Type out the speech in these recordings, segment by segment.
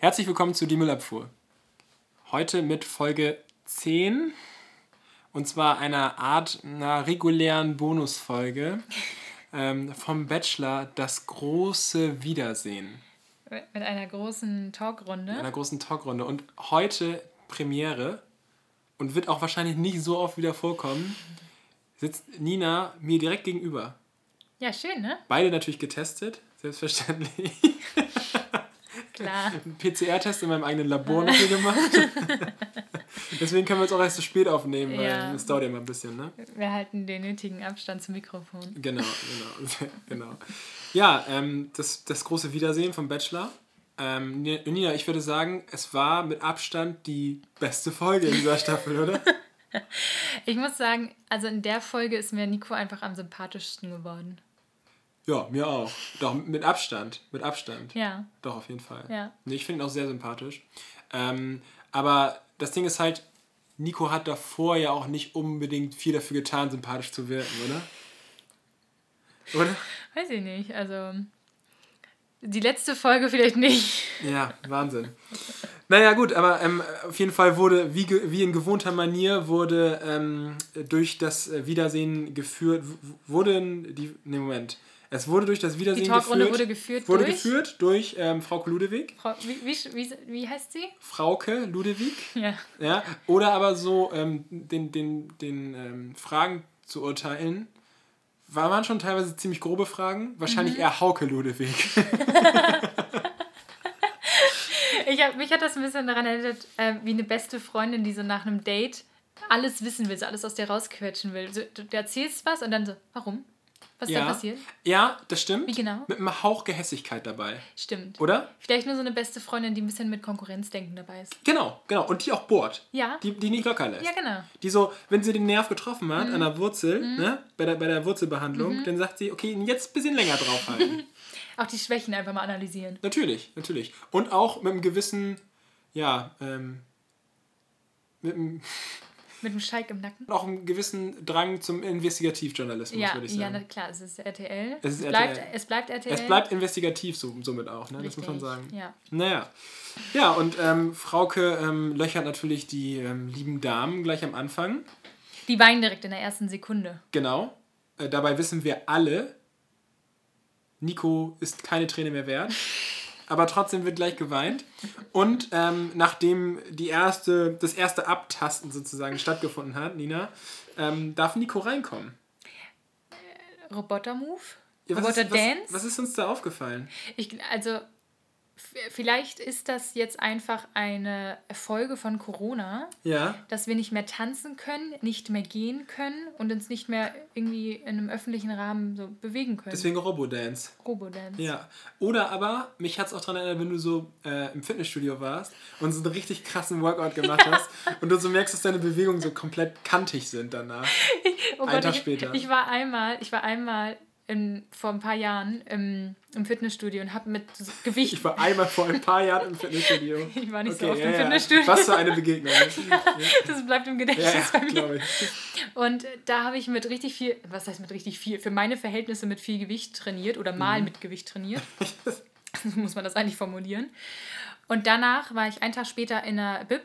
Herzlich willkommen zu Die Müllabfuhr. Heute mit Folge 10 und zwar einer Art einer regulären Bonusfolge ähm, vom Bachelor Das große Wiedersehen. Mit einer großen Talkrunde. Mit einer großen Talkrunde. Und heute Premiere und wird auch wahrscheinlich nicht so oft wieder vorkommen, sitzt Nina mir direkt gegenüber. Ja, schön, ne? Beide natürlich getestet, selbstverständlich. Klar. PCR-Test in meinem eigenen Labor noch hier gemacht. Deswegen können wir uns auch erst so spät aufnehmen, weil Ja. es dauert ja immer ein bisschen, ne? Wir halten den nötigen Abstand zum Mikrofon. Genau, genau, genau. Ja, ähm, das, das große Wiedersehen vom Bachelor. Ähm, Nina, ich würde sagen, es war mit Abstand die beste Folge in dieser Staffel, oder? Ich muss sagen, also in der Folge ist mir Nico einfach am sympathischsten geworden. Ja, mir auch. Doch, mit Abstand. Mit Abstand. Ja. Doch, auf jeden Fall. Ja. Nee, ich finde ihn auch sehr sympathisch. Ähm, aber das Ding ist halt, Nico hat davor ja auch nicht unbedingt viel dafür getan, sympathisch zu wirken, oder? Oder? Weiß ich nicht. Also. Die letzte Folge vielleicht nicht. Ja, Wahnsinn. Naja, gut, aber ähm, auf jeden Fall wurde, wie, wie in gewohnter Manier, wurde ähm, durch das Wiedersehen geführt, wurden die, ne Moment, es wurde durch das Wiedersehen Die Talkrunde geführt, wurde geführt wurde durch? geführt durch ähm, Frauke Ludewig, Frau, wie, wie, wie, wie heißt sie? Frauke Ludewig, Ja. ja, oder aber so ähm, den, den, den ähm, Fragen zu urteilen, war- waren schon teilweise ziemlich grobe Fragen, wahrscheinlich Mhm. eher Hauke Ludewig. Ich hab, mich hat das ein bisschen daran erinnert, äh, wie eine beste Freundin, die so nach einem Date alles wissen will, so alles aus dir rausquetschen will. So, du, du erzählst was und dann so, warum? Was ist da passiert? ja, das stimmt. Wie genau? Mit einem Hauch Gehässigkeit dabei. Stimmt. Oder? Vielleicht nur so eine beste Freundin, die ein bisschen mit Konkurrenzdenken dabei ist. Genau, genau. Und die auch bohrt. Ja. Die, die nicht locker lässt. Ja, genau. Die so, wenn sie den Nerv getroffen hat Mhm. an der Wurzel, ne, bei der, bei der Wurzelbehandlung, dann sagt sie, okay, jetzt ein bisschen länger draufhalten. Auch die Schwächen einfach mal analysieren. natürlich, natürlich. Und auch mit einem gewissen, ja, ähm, mit einem, Mit dem Schalk im Nacken. auch einem gewissen Drang zum Investigativjournalismus, Ja, würde ich ja, sagen. na klar, es ist RTL. Es ist bleibt, RTL. es bleibt RTL. es bleibt investigativ so, somit auch, ne? das muss man Richtig, sagen. Ja. Naja. Ja, und ähm, Frauke ähm, löchert natürlich die ähm, lieben Damen gleich am Anfang. Die weinen direkt in der ersten Sekunde. Genau. Äh, dabei wissen wir alle, Nico ist keine Träne mehr wert. Aber trotzdem wird gleich geweint. Und ähm, nachdem die erste, das erste Abtasten sozusagen stattgefunden hat, Nina, ähm, darf Nico reinkommen. Roboter-Move? Ja, Roboter-Dance? was, was ist uns da aufgefallen? Ich, also, vielleicht ist das jetzt einfach eine Folge von Corona, Ja. dass wir nicht mehr tanzen können, nicht mehr gehen können und uns nicht mehr irgendwie in einem öffentlichen Rahmen so bewegen können. Deswegen Robodance. Robodance. Ja. Oder aber, mich hat es auch daran erinnert, wenn du so äh, im Fitnessstudio warst und so einen richtig krassen Workout gemacht hast und du so merkst, dass deine Bewegungen so komplett kantig sind danach. Oh Einen Tag ich, später. Ich war einmal, ich war einmal in, vor ein paar Jahren im, im Fitnessstudio und habe mit so Gewicht. Ich war einmal vor ein paar Jahren im Fitnessstudio. Ich war nicht so Okay, oft ja, im ja. Fitnessstudio. Was für eine Begegnung. Ja, Das bleibt im Gedächtnis ja, bei mir. Und da habe ich mit richtig viel, was heißt mit richtig viel, für meine Verhältnisse mit viel Gewicht trainiert oder Mhm. mal mit Gewicht trainiert. so muss man das eigentlich formulieren. Und danach war ich einen Tag später in der Bib,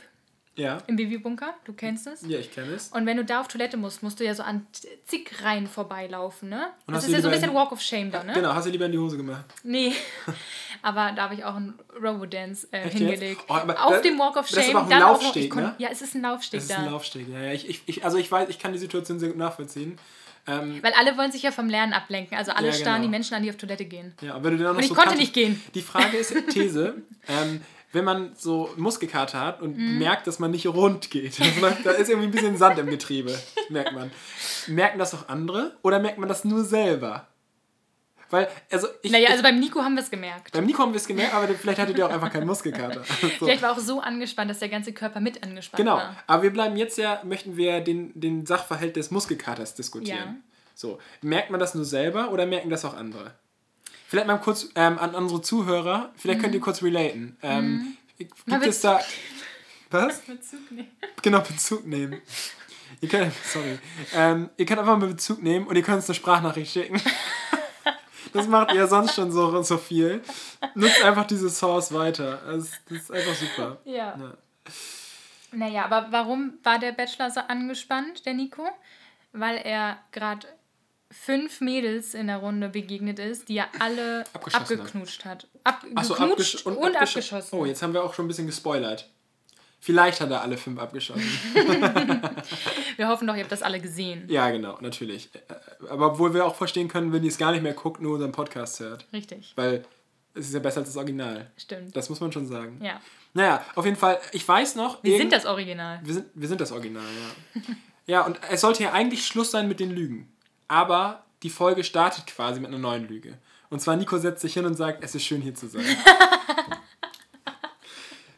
Ja, im Babybunker, du kennst es. ja ich kenne es. Und wenn du da auf Toilette musst, musst du ja so an zig Reihen vorbeilaufen, ne? Und das ist ja so ein bisschen Walk of Shame da, ne? Genau, hast du lieber in die Hose gemacht. Nee. Aber da habe ich auch einen Robodance äh, hingelegt. Oh, auf das- dem Walk of das ist Shame. aber auch ein auch Laufsteg, kon- ne? Ja, es ist ein Laufsteg Das ist da. ein Laufsteg. Ja, ja. Ich, ich, also ich weiß, ich kann die Situation sehr gut nachvollziehen. Ähm, Weil alle wollen sich ja vom Lernen ablenken. Also alle Ja, starren genau. die Menschen an, die auf Toilette gehen. ja, und wenn du dann auch noch Und ich so konnte nicht gehen. Die Frage ist, These, ähm, wenn man so Muskelkater hat und Mhm. merkt, dass man nicht rund geht, da ist irgendwie ein bisschen Sand im Getriebe, merkt man. Merken das auch andere oder merkt man das nur selber? Weil, also ich, Naja, also beim Nico haben wir es gemerkt. beim Nico haben wir es gemerkt, aber vielleicht hattet ihr auch einfach keinen Muskelkater. So. Vielleicht war auch so angespannt, dass der ganze Körper mit angespannt Genau, war. aber wir bleiben jetzt ja, möchten wir den, den Sachverhalt des Muskelkaters diskutieren. Ja. So, merkt man das nur selber oder merken das auch andere? Vielleicht mal kurz ähm, an unsere Zuhörer, vielleicht könnt ihr kurz relaten. Ähm, Gibt Mal es da... Was? Bezug nehmen. Genau, Bezug nehmen. Ihr könnt, sorry. Ähm, ihr könnt einfach mal Bezug nehmen und ihr könnt uns eine Sprachnachricht schicken. Das macht ihr sonst schon so, so viel. Nutzt einfach diese Source weiter. Also, das ist einfach super. Ja. Ja. Naja, aber warum war der Bachelor so angespannt, der Nico? Weil er gerade fünf Mädels in der Runde begegnet ist, die er alle abgeknutscht hat. Ab, geknutscht abgesch und, abgesch- abgeschossen. Oh, jetzt haben wir auch schon ein bisschen gespoilert. Vielleicht hat er alle fünf abgeschossen. Wir hoffen doch, ihr habt das alle gesehen. ja, genau, natürlich. Aber obwohl wir auch verstehen können, wenn ihr es gar nicht mehr guckt, nur unseren Podcast hört. Richtig, Weil es ist ja besser als das Original. stimmt. Das muss man schon sagen. Ja. Naja, auf jeden Fall, ich weiß noch. Wir sind das Original. Wir sind, wir sind das Original, ja. ja, und es sollte ja eigentlich Schluss sein mit den Lügen. Aber die Folge startet quasi mit einer neuen Lüge. Und zwar Nico setzt sich hin und sagt, es ist schön hier zu sein.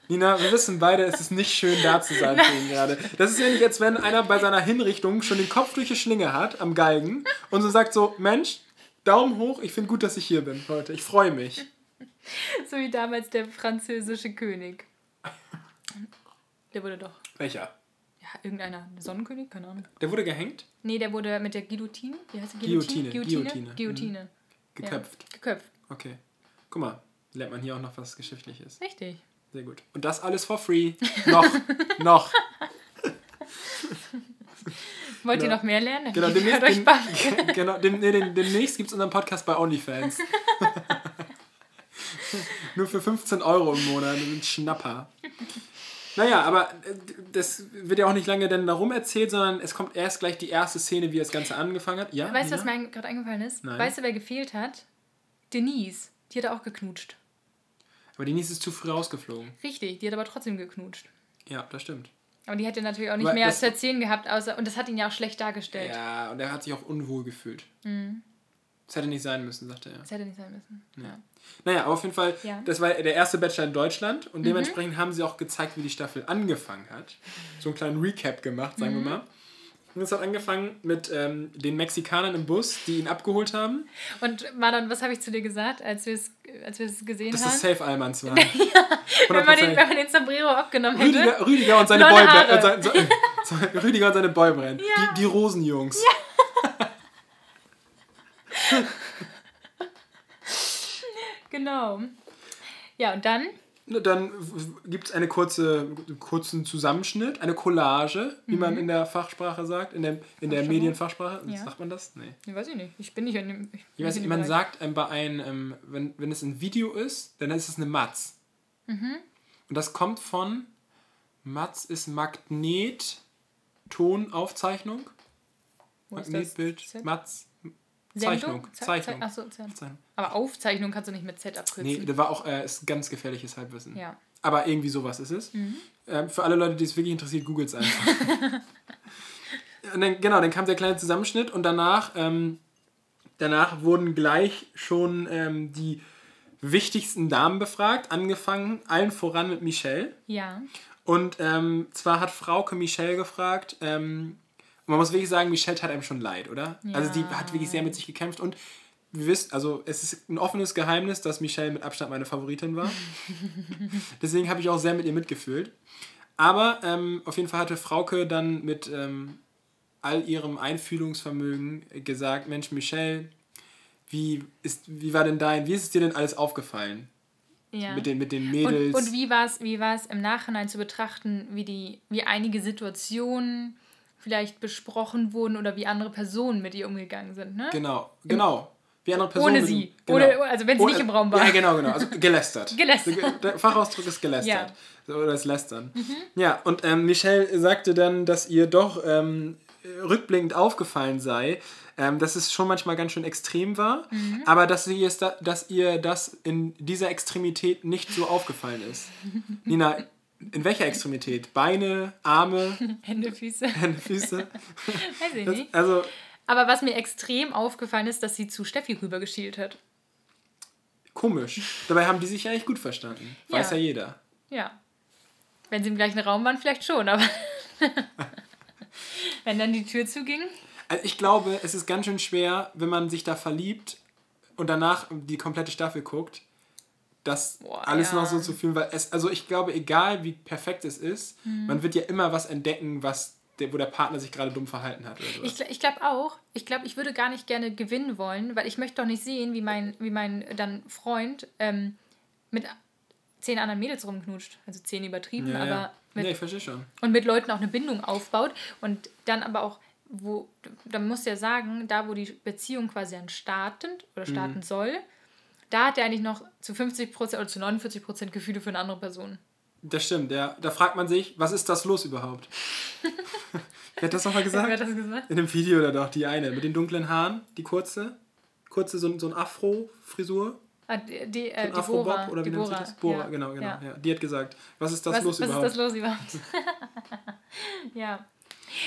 Nina, wir wissen beide, es ist nicht schön da zu sein für ihn gerade. Das ist nicht, als wenn einer bei seiner Hinrichtung schon den Kopf durch die Schlinge hat am Galgen und so sagt so, Mensch, Daumen hoch, ich finde gut, dass ich hier bin heute. Ich freue mich. So wie damals der französische König. Der wurde doch. Welcher? Irgendeiner. Sonnenkönig? Keine Ahnung. Der wurde gehängt? Nee, der wurde mit der Guillotine. Wie heißt die Guillotine, Guillotine. Guillotine. Mhm. Guillotine. Geköpft. Ja, geköpft. Okay. Guck mal, lernt man hier auch noch was Geschichtliches. Richtig. Sehr gut. Und das alles for free. Noch. noch. Wollt ihr Ja. noch mehr lernen? Genau, demnächst, euch dem, genau, dem, nee, dem, demnächst gibt es unseren Podcast bei OnlyFans. Nur für 15 Euro im Monat. Ein Schnapper. Naja, aber äh, das wird ja auch nicht lange dann darum erzählt, sondern es kommt erst gleich die erste Szene, wie das Ganze angefangen hat. Ja, Weißt du, was mir gerade eingefallen ist? Nein. Weißt du, wer gefehlt hat? Denise. Die hat auch geknutscht. Aber Denise ist zu früh rausgeflogen. Richtig, die hat aber trotzdem geknutscht. Ja, das stimmt. Aber die hätte natürlich auch nicht Aber mehr zu erzählen gehabt, außer. Und das hat ihn ja auch schlecht dargestellt. Ja, und er hat sich auch unwohl gefühlt. Mhm. Das hätte nicht sein müssen, sagte er. Das hätte nicht sein müssen. Ja. Naja, aber auf jeden Fall, Ja. das war der erste Bachelor in Deutschland Mhm. und dementsprechend haben sie auch gezeigt, wie die Staffel angefangen hat. So einen kleinen Recap gemacht, sagen Mhm. wir mal. Und es hat angefangen mit ähm, den Mexikanern im Bus, die ihn abgeholt haben. Und Marlon, was habe ich zu dir gesagt, als wir es als es gesehen Dass haben? das Safe Almans waren. wenn, man den, 100%. wenn man den Sombrero abgenommen hätte. Rüdiger, Rüdiger und seine. Haare. Äh, Rüdiger und seine Boyband. Ja. Die, die Rosenjungs. Genau. Ja, und dann Dann gibt es eine kurze, kurzen Zusammenschnitt, eine Collage, wie man in der Fachsprache sagt, in der, in der Fachsprache? Medienfachsprache. Mhm. Ja. Sagt man das? Nee. Ich weiß ich nicht. Ich bin nicht in dem. Ich, Ich weiß nicht, man im sagt ähm, bei einem, ähm, wenn, wenn es ein Video ist, dann ist es eine Matz. Mhm. Und das kommt von Matz ist Magnet, Tonaufzeichnung. Magnetbild? Matz? Zeichnung. Ze- Zeichnung. Ze- Ach so, Ze- Zeichnung. Aber Aufzeichnung kannst du nicht mit Z abkürzen. Nee, das war auch äh, ist ganz gefährliches Halbwissen. Ja. Mhm. Aber irgendwie sowas ist es. Ähm, für alle Leute, die es wirklich interessiert, googelt es einfach. und dann, genau, dann kam der kleine Zusammenschnitt und danach, ähm, danach wurden gleich schon ähm, die wichtigsten Damen befragt, angefangen allen voran mit Michelle. Ja. Und ähm, zwar hat Frauke Michelle gefragt, ähm, man muss wirklich sagen, Michelle tat einem schon leid, oder? Also die hat wirklich sehr mit sich gekämpft und wir wissen, also es ist ein offenes Geheimnis, dass Michelle mit Abstand meine Favoritin war. Deswegen habe ich auch sehr mit ihr mitgefühlt. Aber ähm, auf jeden Fall hatte Frauke dann mit ähm, all ihrem Einfühlungsvermögen gesagt, Mensch, Michelle, wie, ist, wie war denn dein, wie ist es dir denn alles aufgefallen? ja. Mit, den, mit den und, Mädels. und wie war es wie war's im Nachhinein zu betrachten, wie, die, wie einige Situationen vielleicht besprochen wurden oder wie andere Personen mit ihr umgegangen sind, ne? Genau, genau. Wie andere Personen. Ohne sie. Genau. Ohne- also wenn sie nicht im Raum war. Ja, genau, genau. Also gelästert. Gelästert. Der Fachausdruck ist gelästert. Ja. Mhm. Oder das Lästern. Ja, und ähm, Michelle sagte dann, dass ihr doch ähm, rückblickend aufgefallen sei, ähm, dass es schon manchmal ganz schön extrem war, Mhm. aber dass, sie es da, dass ihr das in dieser Extremität nicht so aufgefallen ist. Nina, in welcher Extremität? Beine, Arme, Hände, Füße. Hände, Füße? Weiß ich Das, nicht. also, Aber was mir extrem aufgefallen ist, dass sie zu Steffi rübergeschielt hat. komisch. Dabei haben die sich ja echt gut verstanden. Weiß ja, Ja. jeder. Ja. Wenn sie im gleichen Raum waren, vielleicht schon, aber wenn dann die Tür zuging. Also ich glaube, es ist ganz schön schwer, wenn man sich da verliebt und danach die komplette Staffel guckt, das Boah, alles ja. noch so zu fühlen, weil es, also ich glaube, egal wie perfekt es ist, Mhm. man wird ja immer was entdecken, was der, wo der Partner sich gerade dumm verhalten hat. Ich, ich glaube auch. Ich glaube, ich würde gar nicht gerne gewinnen wollen, weil ich möchte doch nicht sehen, wie mein, wie mein dann Freund ähm, mit zehn anderen Mädels rumknutscht. Also zehn übertrieben, ja, aber ja. mit, ja, ich verstehe schon. und mit Leuten auch eine Bindung aufbaut und dann aber auch, wo, da musst du ja sagen, da wo die Beziehung quasi dann startet oder starten soll, da hat er eigentlich noch zu 50% oder zu 49% Gefühle für eine andere Person. Das stimmt, ja. Da fragt man sich, was ist das los überhaupt? Wer hat das nochmal gesagt? Wer hat das gesagt? In dem Video oder doch, die eine, mit den dunklen Haaren, die kurze, kurze, so, so ein Afro-Frisur, Ah, die, die, so äh, die Afro-Bob, oder wie nennt sich das? Bora, ja. genau, genau. Ja. Ja. Die hat gesagt, was ist das Was, los was überhaupt? ist das los überhaupt? ja.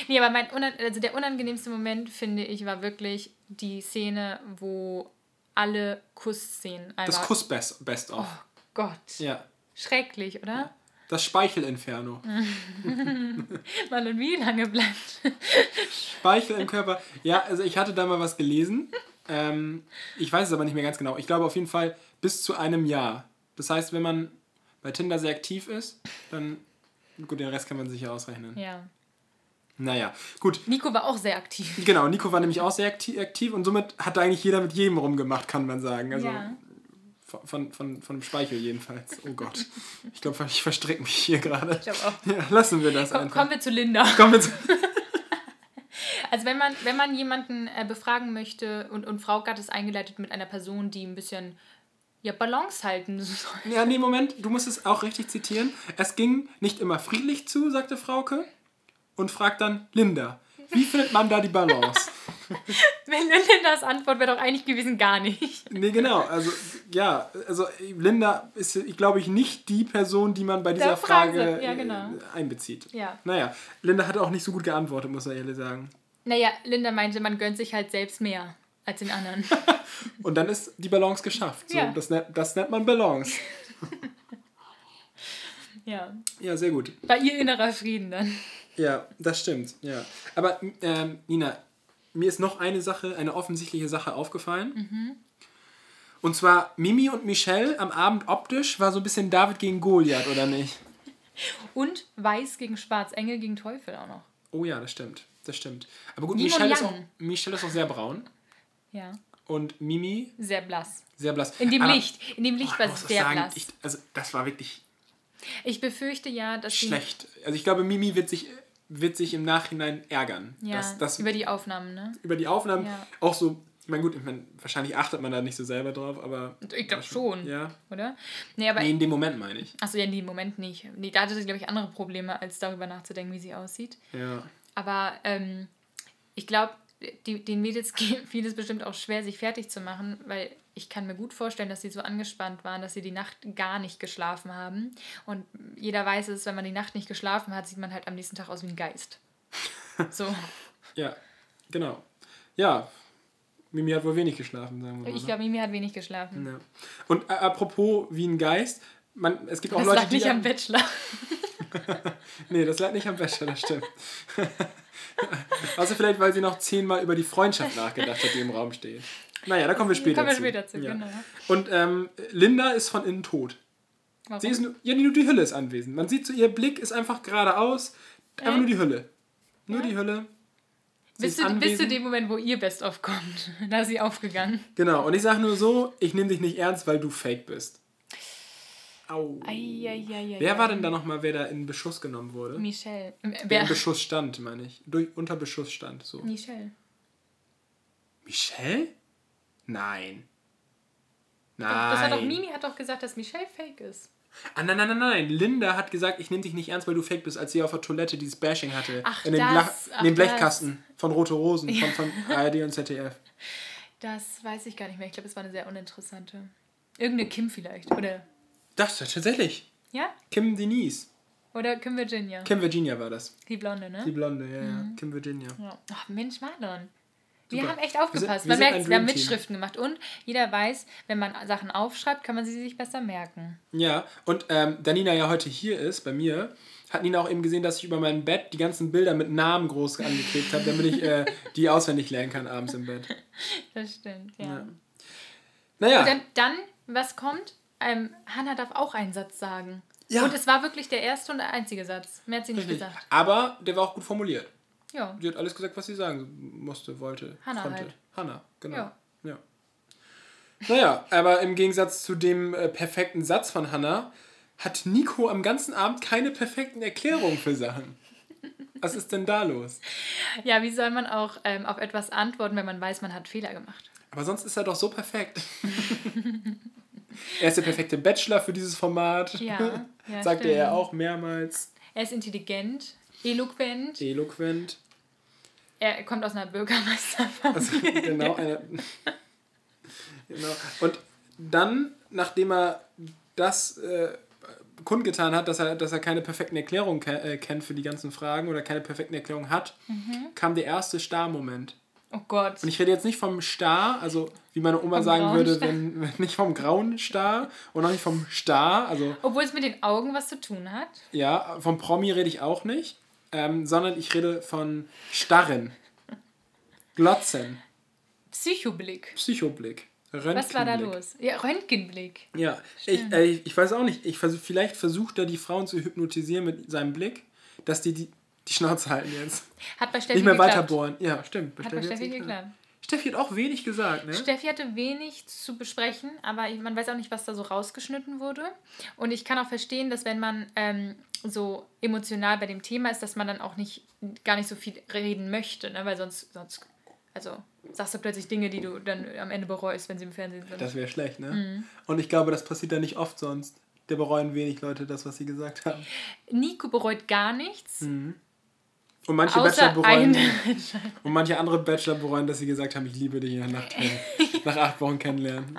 Nee, aber mein also der unangenehmste Moment, finde ich, war wirklich die Szene, wo alle Kussszenen das einfach... Kuss-Best Best of. Oh Gott. Ja. Schrecklich, oder? Das Speichelinferno. Mann, und wie lange bleibt... Speichel im Körper. Ja, also ich hatte da mal was gelesen. Ähm, ich weiß es aber nicht mehr ganz genau. Ich glaube auf jeden Fall bis zu einem Jahr. Das heißt, wenn man bei Tinder sehr aktiv ist, dann. Gut, den Rest kann man sich ja ausrechnen. ja. Naja, gut. Nico war auch sehr aktiv. Genau, Nico war nämlich auch sehr akti- aktiv und somit hat da eigentlich jeder mit jedem rumgemacht, kann man sagen. Also ja. von, von, von, dem Speichel jedenfalls. Oh Gott. Ich glaube, ich verstrecke mich hier gerade. Ich glaube auch. Ja, lassen wir das Komm, einfach. kommen wir zu Linda. Kommen wir zu. Also wenn man, wenn man jemanden äh, befragen möchte und, und Frauke hat es eingeleitet mit einer Person, die ein bisschen ja, Balance halten soll. Ja, nee, Moment, du musst es auch richtig zitieren. Es ging nicht immer friedlich zu, sagte Frauke. Und fragt dann Linda, wie findet man da die Balance? Wenn Lindas Antwort wäre doch eigentlich gewesen, gar nicht. nee, genau. Also, ja, also Linda ist, ich glaube ich, nicht die Person, die man bei dieser Frage ja, genau. äh, einbezieht. Ja. Naja, Linda hat auch nicht so gut geantwortet, muss man ehrlich sagen. Naja, Linda meinte, man gönnt sich halt selbst mehr als den anderen. Und dann ist die Balance geschafft. So, Ja. das, nennt, das nennt man Balance. ja. Ja, sehr gut. Bei ihr innerer Frieden dann. Ja, das stimmt. Ja. Aber ähm, Nina, mir ist noch eine Sache, eine offensichtliche Sache aufgefallen. Und zwar Mimi und Michelle am Abend optisch war so ein bisschen David gegen Goliath, oder nicht? Und Weiß gegen Schwarz, Engel gegen Teufel auch noch. Oh ja, das stimmt. Das stimmt. Aber gut, Michelle ist, auch. Michelle ist auch sehr braun. Ja. Und Mimi Sehr blass. sehr blass. In dem Aber- Licht. In dem Licht Oh, war es sehr sagen, blass. ich, also das war wirklich Ich befürchte ja, dass schlecht. Also ich glaube, Mimi wird sich, wird sich im Nachhinein ärgern. Ja, dass, dass über die Aufnahmen, ne? über die Aufnahmen Ja. auch so, ich meine gut, ich mein, wahrscheinlich achtet man da nicht so selber drauf, aber... Ich glaube schon. Ja. Oder? Nee, aber. Nee, in dem Moment meine ich. Achso, ja, in dem Moment nicht. Nee, da hatte sie, glaube ich, andere Probleme, als darüber nachzudenken, wie sie aussieht. Ja. Aber ähm, ich glaube, die, den Mädels fiel es bestimmt auch schwer, sich fertig zu machen, weil ich kann mir gut vorstellen, dass sie so angespannt waren, dass sie die Nacht gar nicht geschlafen haben. Und jeder weiß es, wenn man die Nacht nicht geschlafen hat, sieht man halt am nächsten Tag aus wie ein Geist. So. Ja, genau. Ja, Mimi hat wohl wenig geschlafen, sagen wir mal. Ich glaube, Mimi hat wenig geschlafen. ja. Und äh, apropos wie ein Geist, man, es gibt auch Das Leute, lag die... nicht am Bachelor. Nee, das lag nicht am Bachelor, das stimmt. also vielleicht, weil sie noch zehnmal über die Freundschaft nachgedacht hat, die im Raum steht. Naja, da kommen wir später Kommen wir zu. später zu, ja. genau. Und ähm, Linda ist von innen tot. Warum? Sie ist nur, ja, nur die Hülle ist anwesend. Man sieht so, ihr Blick ist einfach geradeaus. Einfach Echt? nur die Hülle. Nur Ja? die Hülle. Sie bis, zu, bis zu anwesend. dem Moment, wo ihr Best-of kommt. Da ist sie aufgegangen. Genau, und ich sage nur so, ich nehme dich nicht ernst, weil du fake bist. Au. Eieieiei. Wer war denn da nochmal, wer da in Beschuss genommen wurde? Michelle. Wer in Beschuss stand, meine ich. Durch, unter Beschuss stand, so. Michelle. Michelle? Nein. Nein. Das hat doch Mimi hat doch gesagt, dass Michelle fake ist. Ah, nein, nein, nein, nein. Linda hat gesagt, ich nehme dich nicht ernst, weil du fake bist, als sie auf der Toilette dieses Bashing hatte. Ach, in dem, das. In dem das. Blechkasten von Rote Rosen, von, von ARD und ZDF. Das weiß ich gar nicht mehr. Ich glaube, es war eine sehr uninteressante. Irgendeine Kim vielleicht. Oder. Das tatsächlich. Ja? Kim Denise. Oder Kim Virginia. Kim Virginia war das. Die Blonde, ne? Die Blonde, ja, ja. Mhm. Kim Virginia. Ja. Ach Mensch, Marlon. Wir Super. haben echt aufgepasst. Wir sind- wir Man merkt, wir haben. Mitschriften gemacht. Und jeder weiß, wenn man Sachen aufschreibt, kann man sie sich besser merken. Ja, und ähm, da Nina ja heute hier ist, bei mir, hat Nina auch eben gesehen, dass ich über mein Bett die ganzen Bilder mit Namen groß angeklebt habe, damit ich äh, die auswendig lernen kann abends im Bett. Das stimmt, ja. Ja. Naja, Und dann, dann, was kommt? Ähm, Hannah darf auch einen Satz sagen. Ja. Und es war wirklich der erste und der einzige Satz. Mehr hat sie nicht richtig. gesagt. aber der war auch gut formuliert. Ja. Sie hat alles gesagt, was sie sagen musste, wollte, Hannah konnte. halt. Hannah, genau. Ja. Ja. Naja, aber im Gegensatz zu dem äh, perfekten Satz von Hannah hat Nico am ganzen Abend keine perfekten Erklärungen für Sachen. Was ist denn da los? Ja, wie soll man auch ähm, auf etwas antworten, wenn man weiß, man hat Fehler gemacht? Aber sonst ist er doch so perfekt. er ist der perfekte Bachelor für dieses Format. Ja, ja, Sagte stimmt. er auch mehrmals. Er ist intelligent, eloquent, Eloquent. er kommt aus einer Bürgermeisterfamilie. Also, genau, eine, genau. Und dann, nachdem er das äh, kundgetan hat, dass er, dass er keine perfekten Erklärungen ke äh, kennt für die ganzen Fragen oder keine perfekten Erklärungen hat, kam der erste Star-Moment. Oh Gott. Und ich rede jetzt nicht vom Star, also wie meine Oma Vom sagen würde, wenn, wenn nicht vom grauen Star und auch nicht vom Star, also Obwohl es mit den Augen was zu tun hat. ja, vom Promi rede ich auch nicht, ähm, sondern ich rede von Starren, Glotzen, Psychoblick. Psychoblick, Was war da Röntgenblick. los? Ja, Röntgenblick. Ja, ich, äh, ich weiß auch nicht. Ich versuch, vielleicht versucht er die Frauen zu hypnotisieren mit seinem Blick, dass die die, die Schnauze halten jetzt. Hat bei Steffi nicht mehr geklappt. weiter bohren. Ja, stimmt. Bei Hat bei hat's Steffi geklappt. geklappt. Steffi hat auch wenig gesagt, ne? Steffi hatte wenig zu besprechen, aber man weiß auch nicht, was da so rausgeschnitten wurde. Und ich kann auch verstehen, dass wenn man ähm, so emotional bei dem Thema ist, dass man dann auch nicht gar nicht so viel reden möchte, ne? weil sonst, sonst also sagst du plötzlich Dinge, die du dann am Ende bereust, wenn sie im Fernsehen sind. Das wäre schlecht, ne? Mhm. Und ich glaube, das passiert dann nicht oft sonst. Da bereuen wenig Leute das, was sie gesagt haben. Nico bereut gar nichts. Und manche Bachelor bereuen. Und manche andere Bachelor bereuen, dass sie gesagt haben, ich liebe dich nach, nach acht Wochen kennenlernen.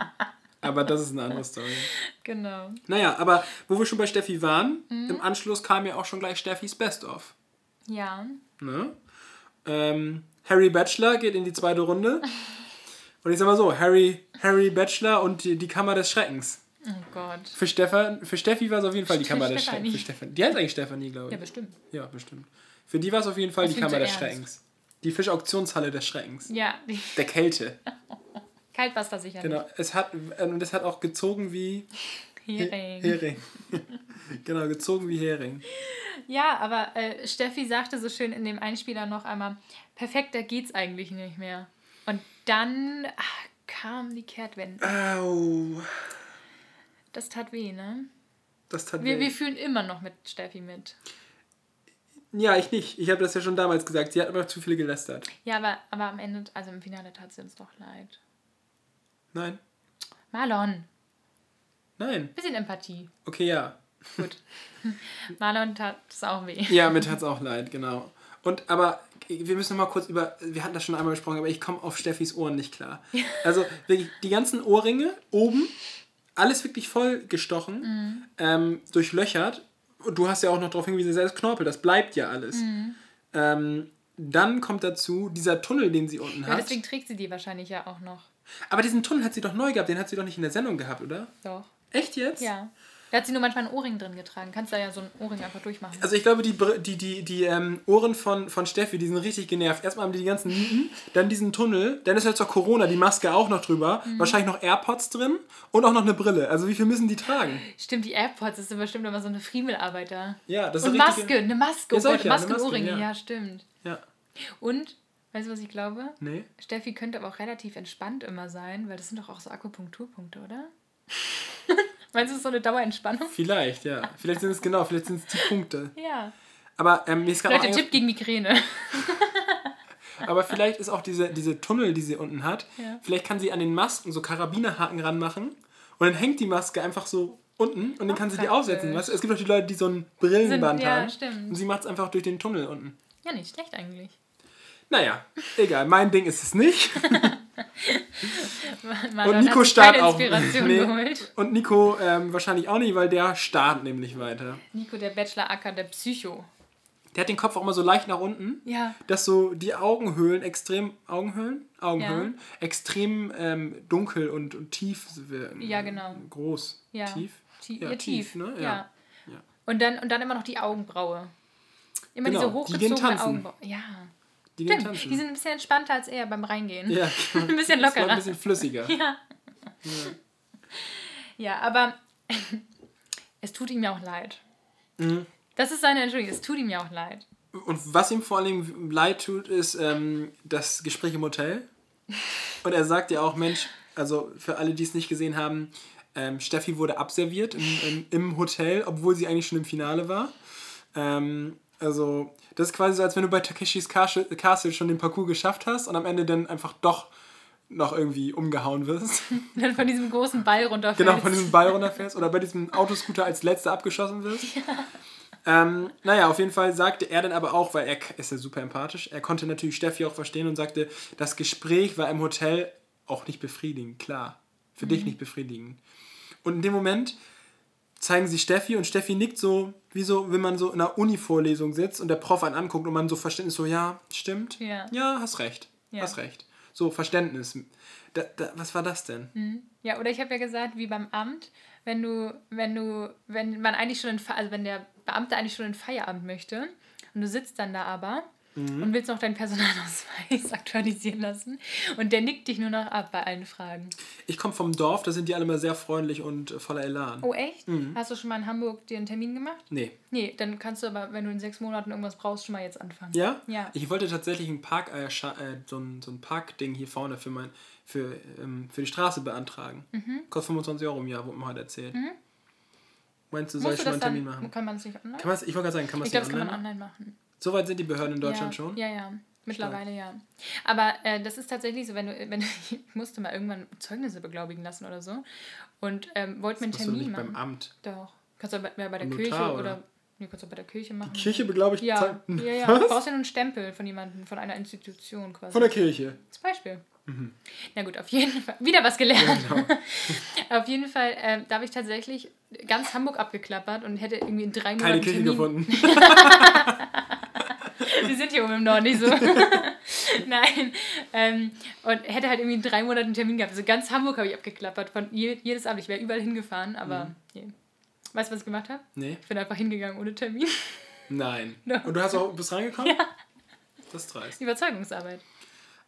Aber das ist eine andere Story. genau. Naja, aber wo wir schon bei Steffi waren, Mhm. im Anschluss kam ja auch schon gleich Steffis Best-of. Ja. Ne? Ähm, Harry Bachelor geht in die zweite Runde. Und ich sag mal so, Harry, Harry Bachelor und die, die Kammer des Schreckens. Oh Gott. Für, Stefan, für Steffi war es auf jeden Fall die Kammer des. Schreckens. Für Stefan. Die heißt eigentlich Stefanie, glaube ich. Ja, bestimmt. Ja, bestimmt. Für die war es auf jeden Fall Das die Kammer des. Schreckens. Die Fischauktionshalle des Schreckens. Ja, Der Kälte. Kaltwasser sicher Genau. Es hat, und es hat auch gezogen wie. Hering. Hering. genau, gezogen wie Hering. Ja, aber äh, Steffi sagte so schön in dem Einspieler noch einmal, perfekter geht's eigentlich nicht mehr. Und dann ach, kam die Kehrtwende. Au. Das tat weh, ne? Das tat Wir, weh. wir fühlen immer noch mit Steffi mit. Ja, ich nicht. Ich habe das ja schon damals gesagt. Sie hat aber zu viel gelästert. Ja, aber, aber am Ende, also im Finale tat sie uns doch leid. Nein. Marlon, Nein. bisschen Empathie. Okay, ja. Gut. Marlon tat es auch weh. Ja, mir tat's auch leid, genau. Und aber wir müssen noch mal kurz über, wir hatten das schon einmal besprochen, aber ich komme auf Steffis Ohren nicht klar. Also wirklich die ganzen Ohrringe oben, alles wirklich voll gestochen, ähm, durchlöchert. Und du hast ja auch noch darauf hingewiesen, das ist Knorpel, das bleibt ja alles. Ähm, dann kommt dazu dieser Tunnel, den sie unten Ja, hat. deswegen trägt sie die wahrscheinlich ja auch noch. Aber diesen Tunnel hat sie doch neu gehabt, den hat sie doch nicht in der Sendung gehabt, oder? Doch. Echt jetzt? Ja. Da hat sie nur manchmal einen Ohrring drin getragen. Kannst da ja so einen Ohrring einfach durchmachen. Also ich glaube, die, die, die, die ähm, Ohren von, von Steffi, die sind richtig genervt. Erstmal haben die die ganzen Nieten, dann diesen Tunnel, dann ist jetzt auch Corona, die Maske auch noch drüber, Mhm. wahrscheinlich noch AirPods drin und auch noch eine Brille. Also wie viel müssen die tragen? Stimmt, die AirPods, das sind bestimmt immer so eine Friemelarbeiter. Ja, das ist Und Maske, eine Maske. Ja, Oh eine Maske und Ohrringe, ja. ja, stimmt. Ja, Und, weißt du, was ich glaube? nee. Steffi könnte aber auch relativ entspannt immer sein, weil das sind doch auch so Akupunkturpunkte, oder? Meinst du, das ist so eine Dauerentspannung? Vielleicht, ja. Vielleicht sind es genau, vielleicht sind es die Punkte. Ja. Aber ähm, mir ist gerade Leute, Tipp gegen Migräne. Aber vielleicht ist auch diese, diese Tunnel, die sie unten hat, Ja. vielleicht kann sie an den Masken so Karabinerhaken ranmachen und dann hängt die Maske einfach so unten und dann kann sie die aufsetzen. Weißt du? Es gibt auch die Leute, die so ein Brillenband Sind- ja, haben. stimmt. Und sie macht es einfach durch den Tunnel unten. Ja, nicht schlecht eigentlich. Naja, egal. Mein Ding ist es nicht. Und Nico starrt auch. Nee. geholt. Und Nico ähm, wahrscheinlich auch nicht, weil der starrt nämlich weiter. Nico, der Bachelor-Acker, der Psycho. Der hat den Kopf auch immer so leicht nach unten, Ja. dass so die Augenhöhlen extrem. Augenhöhlen? Augenhöhlen. Extrem ähm, dunkel und, und tief wirken. Ja, genau. Groß. Ja. Tief. Tie- Ja, ja, tief, tief. ne? Ja. Ja. Ja. Und, dann, und dann immer noch die Augenbraue. Immer Genau, diese die gehen hochgezogene tanzen. Augenbraue. Ja. Die gehen Stimmt. tanzen. Die sind ein bisschen entspannter als er beim Reingehen. ja, ein bisschen das lockerer. ein bisschen flüssiger. Ja. Ja, aber es tut ihm ja auch leid. Mhm. Das ist seine Entschuldigung, es tut ihm ja auch leid. Und was ihm vor allem leid tut, ist ähm, das Gespräch im Hotel. Und er sagt ja auch, Mensch, also für alle, die es nicht gesehen haben, ähm, Steffi wurde abserviert im, im, im, Hotel, obwohl sie eigentlich schon im Finale war. Ähm, also, das ist quasi so, als wenn du bei Takeshis Castle schon den Parcours geschafft hast und am Ende dann einfach doch noch irgendwie umgehauen wirst. dann von diesem großen Ball runterfällst. Genau, von diesem Ball runterfällst oder bei diesem Autoscooter als letzter abgeschossen wirst. Ja. Ähm, naja, auf jeden Fall sagte er dann aber auch, weil er ist ja super empathisch, er konnte natürlich Steffi auch verstehen und sagte, das Gespräch war im Hotel auch nicht befriedigend, klar. Für mhm. dich nicht befriedigend. Und in dem Moment zeigen sie Steffi und Steffi nickt so, wie so, wenn man so in einer Uni-Vorlesung sitzt und der Prof einen anguckt und man so Verständnis so, ja, stimmt. Ja, ja hast recht. Ja. Hast recht. So, Verständnis. Da, da, was war das denn? Mhm. Ja, oder ich habe ja gesagt, wie beim Amt, wenn du, wenn du, wenn man eigentlich schon in, also wenn der Beamte eigentlich schon in Feierabend möchte und du sitzt dann da aber mhm. und willst noch deinen Personalausweis aktualisieren lassen. Und der nickt dich nur noch ab bei allen Fragen. Ich komme vom Dorf, da sind die alle mal sehr freundlich und voller Elan. Oh, echt? Mhm. Hast du schon mal in Hamburg dir einen Termin gemacht? Nee. Nee, dann kannst du aber, wenn du in sechs Monaten irgendwas brauchst, schon mal jetzt anfangen. Ja? Ja. Ich wollte tatsächlich ein Park, äh, äh, so ein, so ein Parkding hier vorne für, mein, für, ähm, für die Straße beantragen. Mhm. Kostet 25 Euro im Jahr, wurde mir heute erzählt. Mhm. Meinst du, soll ich schon mal einen Termin machen? Kann man es nicht online? Kann ich wollte gerade sagen, kann man es nicht online? Ich glaube, das kann man online machen. Soweit sind die Behörden in Deutschland ja, schon? Ja, ja. Mittlerweile Stark. ja. Aber äh, das ist tatsächlich so, wenn du, wenn ich musste mal irgendwann Zeugnisse beglaubigen lassen oder so und ähm, wollte mir einen Termin nicht machen. beim Amt. Doch. Kannst du bei, bei der Kirche oder, oder Nee, kannst du bei der Kirche machen. Die Kirche beglaubigt ja. Ja, ja. Was? Du brauchst ja nur einen Stempel von jemandem, von einer Institution quasi. Von der Kirche. Zum Beispiel. Mhm. Na gut, auf jeden Fall. Wieder was gelernt. Ja, genau. auf jeden Fall, äh, da habe ich tatsächlich ganz Hamburg abgeklappert und hätte irgendwie in drei Monaten. Keine Kirche Termin. gefunden. Wir sind hier oben im Norden nicht so. Nein. Ähm, und hätte halt irgendwie in drei Monaten einen Termin gehabt. Also ganz Hamburg habe ich abgeklappert. Von jedes Abend. Ich wäre überall hingefahren, aber. Mhm. Yeah. Weißt du, was ich gemacht habe? Nee. Ich bin einfach hingegangen ohne Termin. Nein. No. Und du hast auch bis reingekommen? Ja. Das ist dreist. Überzeugungsarbeit.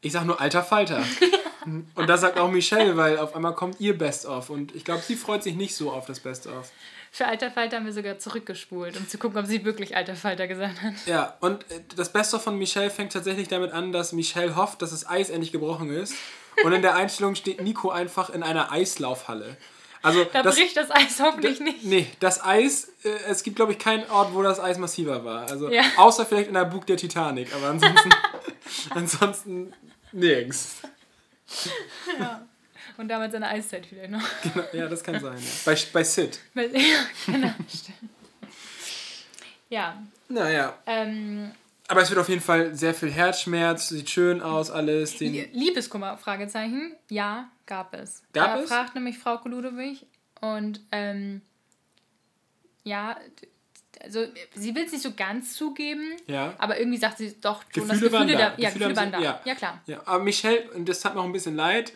Ich sag nur alter Falter. und das sagt auch Michelle, weil auf einmal kommt ihr Best-of. Und ich glaube, sie freut sich nicht so auf das Best-of. Für alter Falter haben wir sogar zurückgespult, um zu gucken, ob sie wirklich alter Falter gesagt hat. Ja, und äh, das Best-of von Michelle fängt tatsächlich damit an, dass Michelle hofft, dass das Eis endlich gebrochen ist. Und in der Einstellung steht Nico einfach in einer Eislaufhalle. Also da das, bricht das Eis hoffentlich nicht. Nee, das Eis, äh, es gibt glaube ich keinen Ort, wo das Eis massiver war. Also ja. außer vielleicht in der Bug der Titanic, aber ansonsten, ansonsten nirgends. Ja. Und damals eine Eiszeit vielleicht noch. Genau, ja, das kann sein. Ja. Bei, bei Sid. ja, genau. ja. Naja. Ähm, aber es wird auf jeden Fall sehr viel Herzschmerz, sieht schön aus, alles. Liebeskummer, Fragezeichen. Ja, gab es. Gab da es? fragt nämlich Frau Ludewig und ähm, ja, also sie will es nicht so ganz zugeben, ja. aber irgendwie sagt sie doch schon, Gefühle dass Gefühle, da, da, ja, Gefühle, Gefühle waren da. Ja. ja, klar. Ja, aber Michelle, und das hat mir auch ein bisschen leid.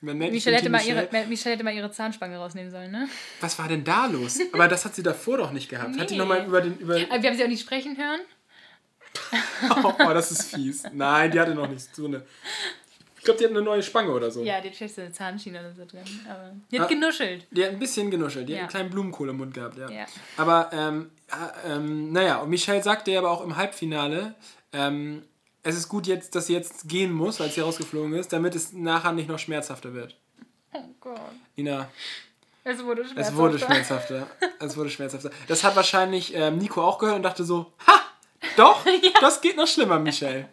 Michelle hätte, mal ihre, Michelle hätte mal ihre Zahnspange rausnehmen sollen, ne? Was war denn da los? Aber das hat sie davor doch nicht gehabt. Nee. Hat die nochmal über den. Über aber wir haben sie auch nicht sprechen hören. oh, das ist fies. Nein, die hatte noch nicht so eine. Ich glaube, die hat eine neue Spange oder so. Ja, die hat vielleicht so eine Zahnschiene oder so drin. Aber die hat ah, genuschelt. Die hat ein bisschen genuschelt. Die ja. hat einen kleinen Blumenkohl im Mund gehabt, ja. ja. Aber, ähm, ähm, naja, und Michelle sagte ja aber auch im Halbfinale, ähm, es ist gut jetzt, dass sie jetzt gehen muss, weil sie rausgeflogen ist, damit es nachher nicht noch schmerzhafter wird. Oh Gott. Ina. Es wurde schmerzhafter. Es wurde schmerzhafter. es wurde schmerzhafter. Das hat wahrscheinlich ähm, Nico auch gehört und dachte so, ha! Doch, ja. das geht noch schlimmer, Michelle.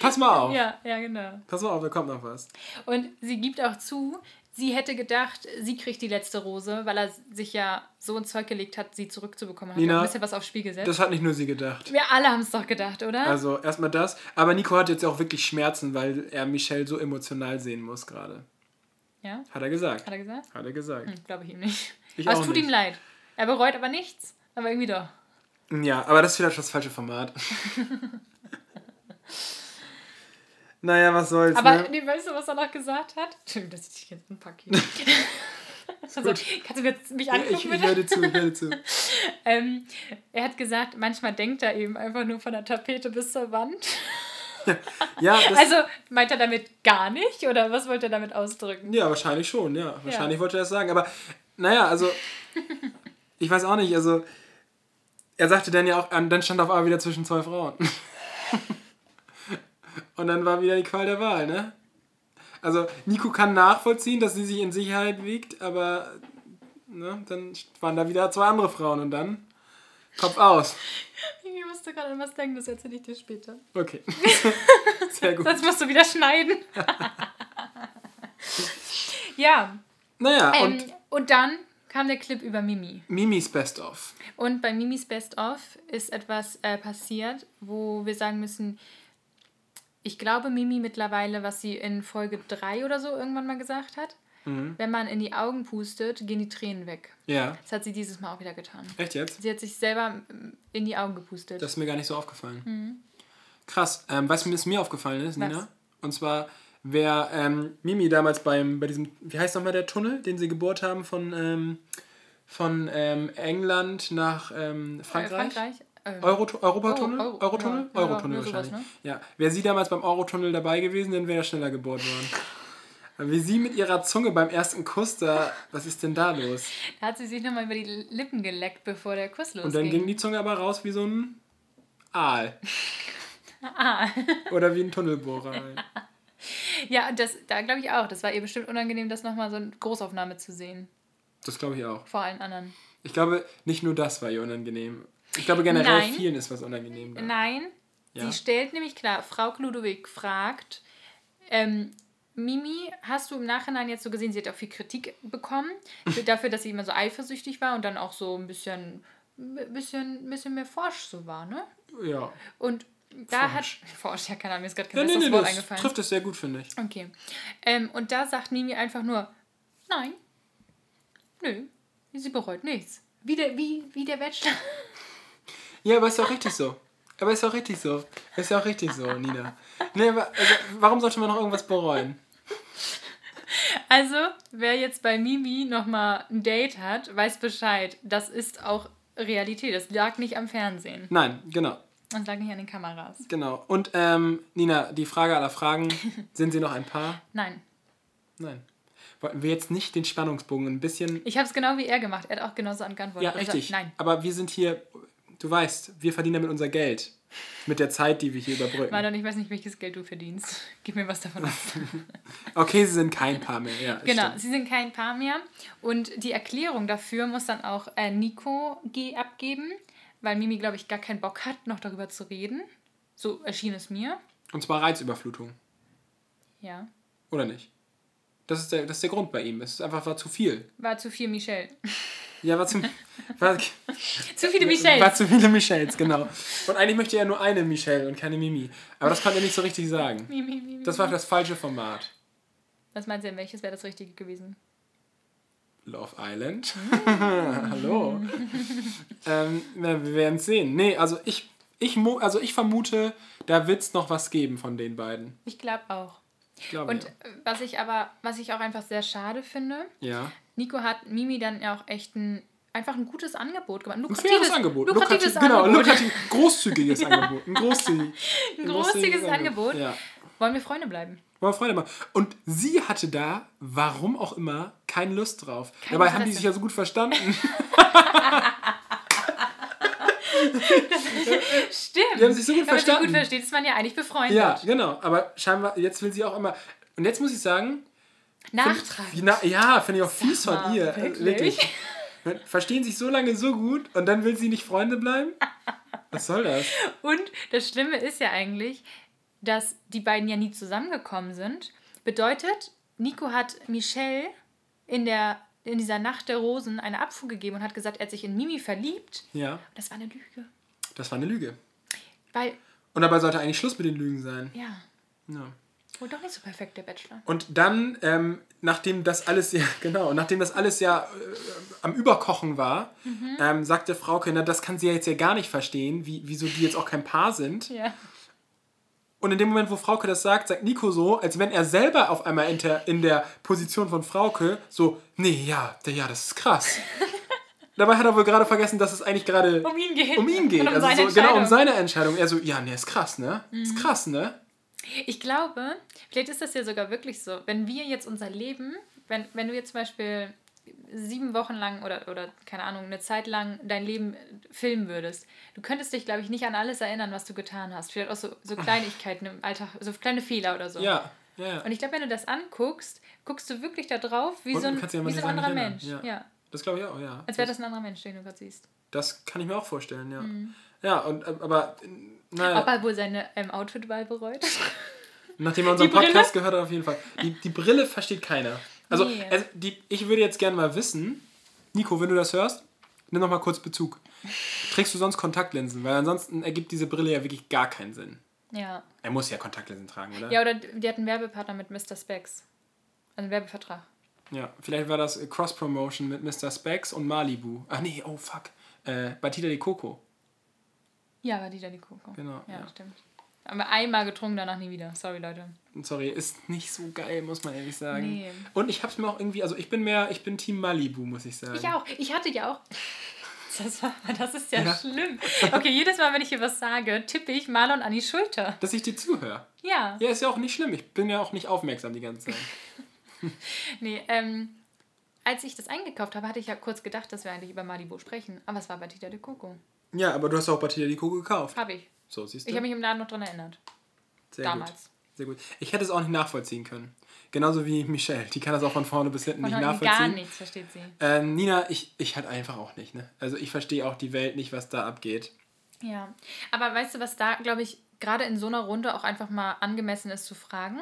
Pass mal auf. Ja, ja, genau. Pass mal auf, da kommt noch was. Und sie gibt auch zu, sie hätte gedacht, sie kriegt die letzte Rose, weil er sich ja so ins Zeug gelegt hat, sie zurückzubekommen. Hat Nina, ein bisschen was aufs Spiel gesetzt. Das hat nicht nur sie gedacht. Wir alle haben es doch gedacht, oder? Also erstmal das. Aber Nico hat jetzt auch wirklich Schmerzen, weil er Michelle so emotional sehen muss gerade. Ja? Hat er gesagt. Hat er gesagt? Hat er gesagt. Hm, Glaube ich ihm nicht. Ich aber es tut nicht. ihm leid. Er bereut aber nichts, aber irgendwie doch. Ja, aber das ist vielleicht das falsche Format. naja, was soll's. Aber ne? nee, weißt du, was er noch gesagt hat? Entschuldigung, dass ich dich jetzt anpacke. also, kannst du mich angucken? Ja, ich, ich höre zu, ich höre zu. ähm, er hat gesagt, manchmal denkt er eben einfach nur von der Tapete bis zur Wand. ja, also meint er damit gar nicht oder was wollte er damit ausdrücken? Ja, wahrscheinlich schon, ja. Wahrscheinlich ja. wollte er das sagen. Aber naja, also ich weiß auch nicht, also er sagte dann ja auch, ähm, dann stand auf einmal wieder zwischen zwei Frauen. Und dann war wieder die Qual der Wahl, ne? Also Nico kann nachvollziehen, dass sie sich in Sicherheit wiegt, aber ne, dann waren da wieder zwei andere Frauen und dann Kopf aus. Ich musste gerade an was denken, das erzähle ich dir später. Okay. Sehr gut. Sonst musst du wieder schneiden. ja. Naja, Ähm, und und dann kam der Clip über Mimi. Mimis Best of. Und bei Mimis Best of ist etwas äh, passiert, wo wir sagen müssen, ich glaube Mimi mittlerweile, was sie in Folge 3 oder so irgendwann mal gesagt hat, Mhm. wenn man in die Augen pustet, gehen die Tränen weg. Ja. Das hat sie dieses Mal auch wieder getan. Echt jetzt? Sie hat sich selber in die Augen gepustet. Das ist mir gar nicht so aufgefallen. Krass. Ähm, weißt du, was mir aufgefallen ist, Was? Nina? Und zwar, wer ähm, Mimi damals beim, bei diesem, wie heißt nochmal der Tunnel, den sie gebohrt haben von, ähm, von ähm, England nach ähm, Äh, Frankreich? Frankreich? Äh, Euro, Eurotunnel? Oh, Euro- Eurotunnel? ja, Eurotunnel ja, sowas, wahrscheinlich. ne? Ja. Wäre sie damals beim Eurotunnel dabei gewesen, dann wäre er schneller gebohrt worden. Wie sie mit ihrer Zunge beim ersten Kuss da, was ist denn da los? da hat sie sich nochmal über die Lippen geleckt, bevor der Kuss losging. Und dann ging die Zunge aber raus wie so ein Aal. Ah. Oder wie ein Tunnelbohrer. halt. Ja, das, da glaube ich auch. Das war ihr bestimmt unangenehm, das nochmal so in Großaufnahme zu sehen. Das glaube ich auch. Vor allen anderen. Ich glaube, nicht nur das war ihr unangenehm. Ich glaube, generell Nein. vielen ist was unangenehm. Da. Nein, Ja. sie stellt nämlich klar, Frau Ludwig fragt, ähm, Mimi, hast du im Nachhinein jetzt so gesehen, sie hat auch viel Kritik bekommen für, dafür, dass sie immer so eifersüchtig war und dann auch so ein bisschen, bisschen, bisschen mehr forsch so war, ne? Ja. Und da Forsch. hat. Forsch, ja, keine Ahnung, mir ist gerade kein nee, besseres nee, Wort das eingefallen. trifft es sehr gut, finde ich. Okay. Ähm, und da sagt Mimi einfach nur, nein, nö, sie bereut nichts. Wie der, wie, wie der Bachelor. Ja, aber ist ja auch richtig so. Aber ist ja auch richtig so. Ist ja auch richtig so, Nina. Nee, aber, also, warum sollte man noch irgendwas bereuen? Also, wer jetzt bei Mimi nochmal ein Date hat, weiß Bescheid. Das ist auch Realität. Das lag nicht am Fernsehen. Nein, genau. Und lag nicht an den Kameras. Genau. Und ähm, Nina, die Frage aller Fragen, sind sie noch ein Paar? Nein. Nein. Wollten wir jetzt nicht den Spannungsbogen ein bisschen. Ich habe es genau wie er gemacht. Er hat auch genauso geantwortet. Ja, Er sagt, richtig. Nein. Aber wir sind hier, du weißt, wir verdienen damit unser Geld. Mit der Zeit, die wir hier überbrücken. Marlon, ich weiß nicht, welches Geld du verdienst. Gib mir was davon ab. Okay, sie sind kein Paar mehr. Ja, Genau, stimmt. sie sind kein Paar mehr. Und die Erklärung dafür muss dann auch äh, Nico ge- abgeben, weil Mimi, glaube ich, gar keinen Bock hat, noch darüber zu reden. So erschien es mir. Und zwar Reizüberflutung. Ja. Oder nicht? Das ist der, das ist der Grund bei ihm. Es ist einfach war zu viel. War zu viel Michelle. Ja, war zu, war, zu viele war Michelles. zu viele Michelles, genau. Und eigentlich möchte er nur eine Michelle und keine Mimi. Aber das konnte er nicht so richtig sagen. Mimi, Mimi. Das war das falsche Format. Was meinst du denn, welches wäre das Richtige gewesen? Love Island. Hallo. ähm, wir werden es sehen. Nee, also ich, ich, also ich vermute, da wird es noch was geben von den beiden. Ich glaube auch. Ich glaube, Und äh, was ich aber, was ich auch einfach sehr schade finde, ja. Nico hat Mimi dann ja auch echt ein, einfach ein gutes Angebot gemacht. Ein Ein lukratives, faires Angebot. Lukratives Lukrativ- Genau, ein Angebot. lukrativ, großzügiges Angebot. Ein, großzügig, Ein großzügiges Angebot. Ja. Wollen wir Freunde bleiben? Wollen wir Freude machen. Und sie hatte da, warum auch immer, keine Lust drauf. Kein Dabei haben die sich ja so gut verstanden. Stimmt. Die haben sich so gut Wenn man verstanden. gut versteht, ist man ja eigentlich befreundet. ja, genau. Aber scheinbar, jetzt will sie auch immer. Und jetzt muss ich sagen, Nachtragend. Na, ja, finde ich auch fies von ihr. wirklich? Wirklich. Verstehen sich so lange so gut und dann will sie nicht Freunde bleiben? Was soll das? Und das Schlimme ist ja eigentlich, dass die beiden ja nie zusammengekommen sind. Bedeutet, Nico hat Michelle in, der, in dieser Nacht der Rosen eine Abfuhr gegeben und hat gesagt, er hat sich in Mimi verliebt. Ja, Das war eine Lüge. das war eine Lüge. Weil, Und dabei sollte eigentlich Schluss mit den Lügen sein. ja, Ja. Wohl doch nicht so perfekt, der Bachelor. Und dann, ähm, nachdem das alles ja, genau, nachdem das alles ja äh, am Überkochen war, Mhm. ähm, sagte Frauke, na, das kann sie ja jetzt ja gar nicht verstehen, wie, wieso die jetzt auch kein Paar sind. Ja. Und in dem Moment, wo Frauke das sagt, sagt Nico so, als wenn er selber auf einmal in der, in der Position von Frauke so, nee, ja, der- ja, das ist krass. Dabei hat er wohl gerade vergessen, dass es eigentlich gerade Um ihn geht. um ihn geht. Und um also seine so, genau, um. Mhm. seine Entscheidung. Er so, ja, nee, ist krass, ne? Ist krass, ne? Ich glaube, vielleicht ist das ja sogar wirklich so, wenn wir jetzt unser Leben, wenn, wenn du jetzt zum Beispiel sieben Wochen lang oder, oder keine Ahnung, eine Zeit lang dein Leben filmen würdest, du könntest dich, glaube ich, nicht an alles erinnern, was du getan hast. Vielleicht auch so, so Kleinigkeiten im Alltag, so kleine Fehler oder so. Ja, ja. ja. Und ich glaube, wenn du das anguckst, guckst du wirklich da drauf wie Und so ein, an wie so ein anderer Mensch. Ja. Ja. Das glaube ich auch, ja. Als wäre das ein anderer Mensch, den du gerade siehst. Das kann ich mir auch vorstellen, ja. Mhm. Ja, und äh, aber naja, Ob er wohl seine ähm, Outfitwahl bereut? nachdem man unseren? Podcast gehört hat, auf jeden Fall. Die, die Brille versteht keiner. Also, Nee. also die, ich würde jetzt gerne mal wissen, Nico, wenn du das hörst, nimm noch mal kurz Bezug. Trägst du sonst Kontaktlinsen? Weil ansonsten ergibt diese Brille ja wirklich gar keinen Sinn. ja. Er muss ja Kontaktlinsen tragen, oder? Ja, oder die hat einen Werbepartner mit Mr. Specs. Also einen Werbevertrag. Ja, vielleicht war das äh, Cross-Promotion mit Mr. Specs und Malibu. Ach nee, oh fuck. Äh, Batida de Coco. Ja, war die da die Coco. Genau, Ja, ja. stimmt. Haben wir einmal getrunken, danach nie wieder. Sorry, Leute. Sorry, ist nicht so geil, muss man ehrlich sagen. Nee. Und ich hab's mir auch irgendwie, also ich bin mehr, ich bin Team Malibu, muss ich sagen. Ich auch. Ich hatte ja auch. Das, war, das ist ja, Ja. schlimm. Okay, jedes Mal, wenn ich hier was sage, tippe ich Marlon an die Schulter. Dass ich dir zuhöre. Ja. Ja, ist ja auch nicht schlimm. Ich bin ja auch nicht aufmerksam die ganze Zeit. Nee, ähm, als ich das eingekauft habe, hatte ich ja kurz gedacht, dass wir eigentlich über Malibu sprechen. Aber es war Batida de Coco. Ja, aber du hast auch Batida de Coco gekauft. Habe ich. So, siehst du? Ich habe mich im Laden noch dran erinnert. Sehr damals. Gut. Sehr gut. Ich hätte es auch nicht nachvollziehen können. Genauso wie Michelle. Die kann das auch von vorne bis hinten Von nicht nachvollziehen. gar nichts versteht sie. Ähm, Nina, ich, ich halt einfach auch nicht. Ne? Also ich verstehe auch die Welt nicht, was da abgeht. Ja. Aber weißt du, was da, glaube ich, gerade in so einer Runde auch einfach mal angemessen ist zu fragen?